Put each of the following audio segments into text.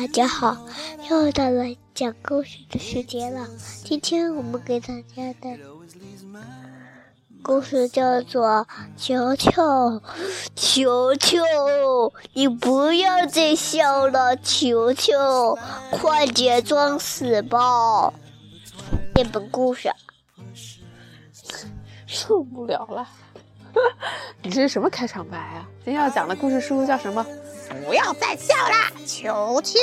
大家好，又到了讲故事的时间了。今天我们给大家的故事叫做《球球，球球，你不要再笑了，球球，快点装死吧！》这本故事受不了了。你 这是什么开场白啊？今天要讲的故事书叫什么？不要再笑啦，球球。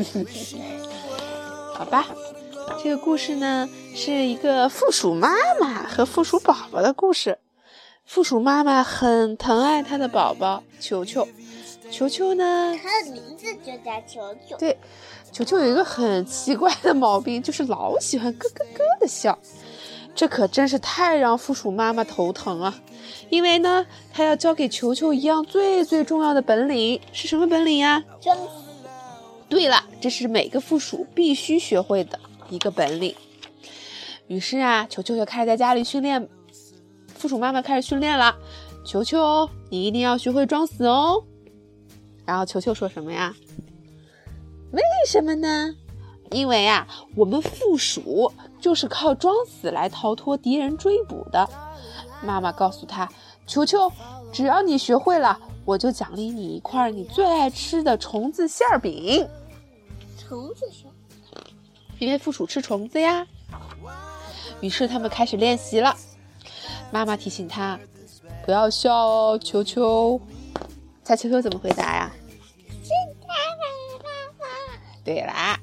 好吧，这个故事呢是一个负鼠妈妈和负鼠宝宝的故事。负鼠妈妈很疼爱她的宝宝球球，球球呢，它的名字就叫球球。对，球球有一个很奇怪的毛病，就是老喜欢咯咯咯的笑。这可真是太让附属妈妈头疼啊！因为呢，他要教给球球一样最最重要的本领，是什么本领呀？装死。对了，这是每个负鼠必须学会的一个本领。于是啊，球球就开始在家里训练。负鼠妈妈开始训练了，球球，你一定要学会装死哦。然后球球说什么呀？为什么呢？因为啊，我们负鼠就是靠装死来逃脱敌人追捕的。妈妈告诉他：“球球，只要你学会了，我就奖励你一块你最爱吃的虫子馅饼。”虫子馅，因为负鼠吃虫子呀。于是他们开始练习了。妈妈提醒他：“不要笑哦，球球。”猜球球怎么回答呀？是。对啦。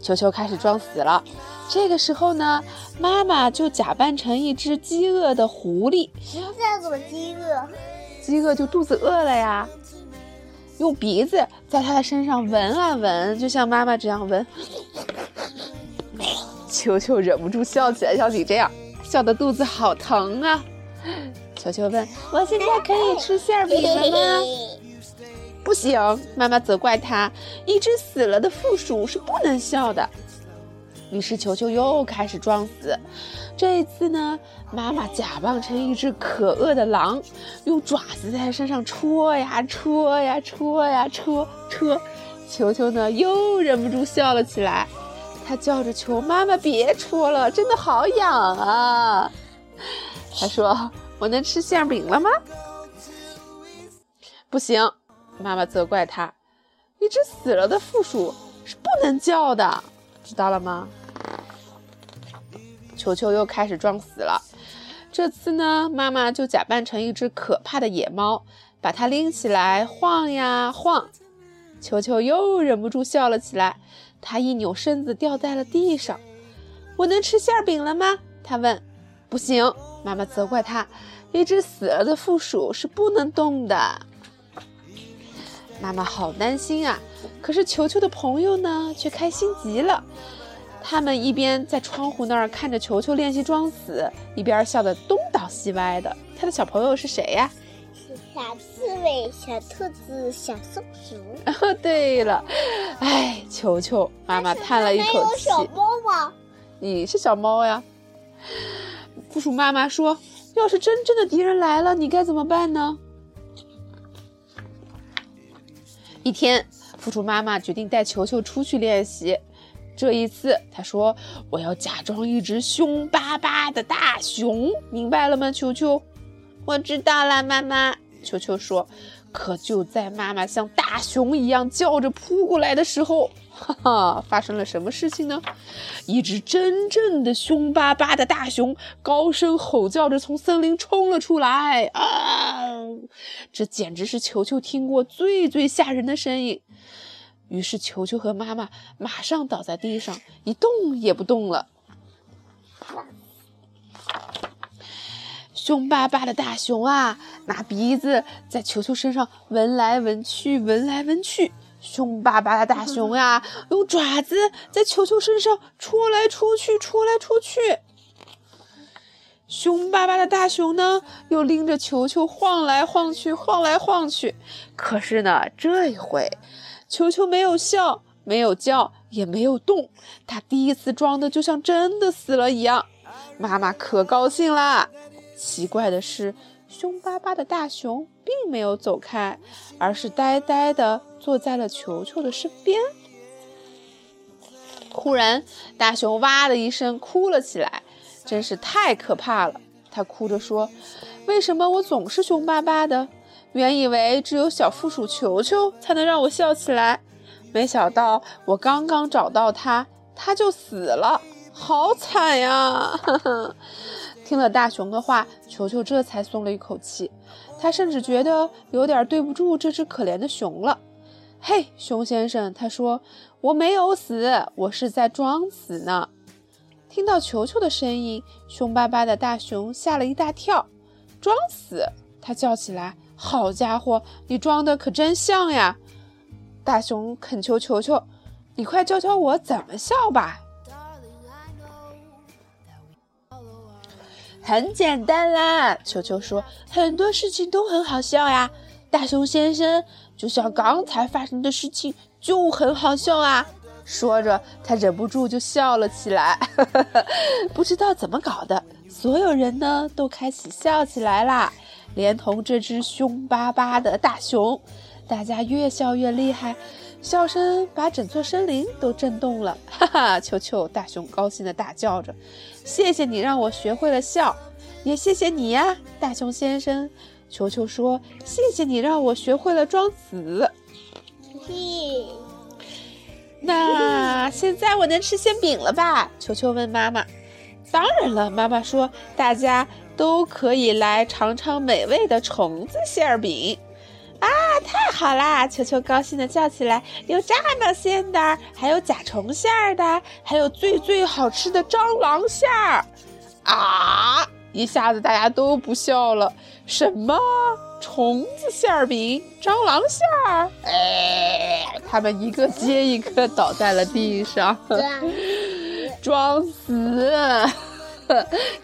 球球开始装死了，这个时候呢，妈妈就假扮成一只饥饿的狐狸。什么叫做饥饿？饥饿就肚子饿了呀。用鼻子在它的身上闻啊闻，就像妈妈这样闻。球球忍不住笑起来，像你这样笑的肚子好疼啊。球球问：“我现在可以吃馅饼了吗？” 不行，妈妈责怪他。一只死了的负鼠是不能笑的。于是球球又开始装死。这一次呢，妈妈假扮成一只可恶的狼，用爪子在他身上戳呀戳呀戳呀戳戳。球球呢又忍不住笑了起来。他叫着求妈妈别戳了，真的好痒啊！他说：“我能吃馅饼了吗？”不行。妈妈责怪他：“一只死了的负鼠是不能叫的，知道了吗？”球球又开始装死了。这次呢，妈妈就假扮成一只可怕的野猫，把它拎起来晃呀晃。球球又忍不住笑了起来。他一扭身子掉在了地上。“我能吃馅饼了吗？”他问。“不行。”妈妈责怪他：“一只死了的负鼠是不能动的。”妈妈好担心啊！可是球球的朋友呢，却开心极了。他们一边在窗户那儿看着球球练习装死，一边笑得东倒西歪的。他的小朋友是谁呀？是小刺猬、小兔子、小松鼠。哦，对了，哎，球球，妈妈叹了一口气。小猫吗？你是小猫呀。负鼠妈妈说：“要是真正的敌人来了，你该怎么办呢？”一天，负鼠妈妈决定带球球出去练习。这一次，他说：“我要假装一只凶巴巴的大熊，明白了吗？”球球，我知道了，妈妈。球球说。可就在妈妈像大熊一样叫着扑过来的时候，哈哈，发生了什么事情呢？一只真正的凶巴巴的大熊高声吼叫着从森林冲了出来。啊！这简直是球球听过最最吓人的声音。于是球球和妈妈马上倒在地上，一动也不动了。凶巴巴的大熊啊，拿鼻子在球球身上闻来闻去，闻来闻去。凶巴巴的大熊呀，用爪子在球球身上戳来戳去，戳来戳去。凶巴巴的大熊呢，又拎着球球晃来晃去，晃来晃去。可是呢，这一回，球球没有笑，没有叫，也没有动。他第一次装的就像真的死了一样。妈妈可高兴啦。奇怪的是，凶巴巴的大熊并没有走开，而是呆呆地坐在了球球的身边。忽然，大熊哇的一声哭了起来，真是太可怕了。他哭着说：“为什么我总是凶巴巴的？原以为只有小负鼠球球才能让我笑起来，没想到我刚刚找到它，它就死了，好惨呀！” 听了大熊的话，球球这才松了一口气。他甚至觉得有点对不住这只可怜的熊了。嘿，熊先生，他说：“我没有死，我是在装死呢。”听到球球的声音，凶巴巴的大熊吓了一大跳。装死！他叫起来：“好家伙，你装的可真像呀！”大熊恳求球球：“你快教教我怎么笑吧。”很简单啦，球球说：“很多事情都很好笑呀。”大熊先生，就像刚才发生的事情就很好笑啊！说着，他忍不住就笑了起来。不知道怎么搞的，所有人呢都开始笑起来啦，连同这只凶巴巴的大熊。大家越笑越厉害，笑声把整座森林都震动了。哈哈，球球，大熊高兴地大叫着。谢谢你让我学会了笑，也谢谢你呀，大熊先生。球球说：“谢谢你让我学会了装死。”那现在我能吃馅饼了吧？球球问妈妈。“当然了。”妈妈说，“大家都可以来尝尝美味的虫子馅饼。”啊，太好啦！球球高兴地叫起来：“有这么馅的，还有甲虫馅的，还有最最好吃的蟑螂馅儿！”啊！一下子大家都不笑了。什么？虫子馅饼、蟑螂馅儿？哎！他们一个接一个倒在了地上，装死！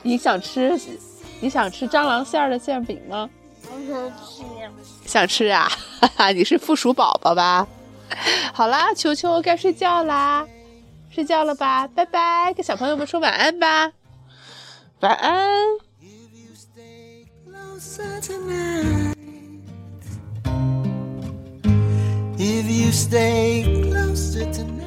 你想吃？你想吃蟑螂馅儿的馅饼吗？想吃，想吃啊！哈哈，你是附属宝宝吧？好啦，球球该睡觉啦，睡觉了吧？拜拜，跟小朋友们说晚安吧，晚安。If you stay closer tonight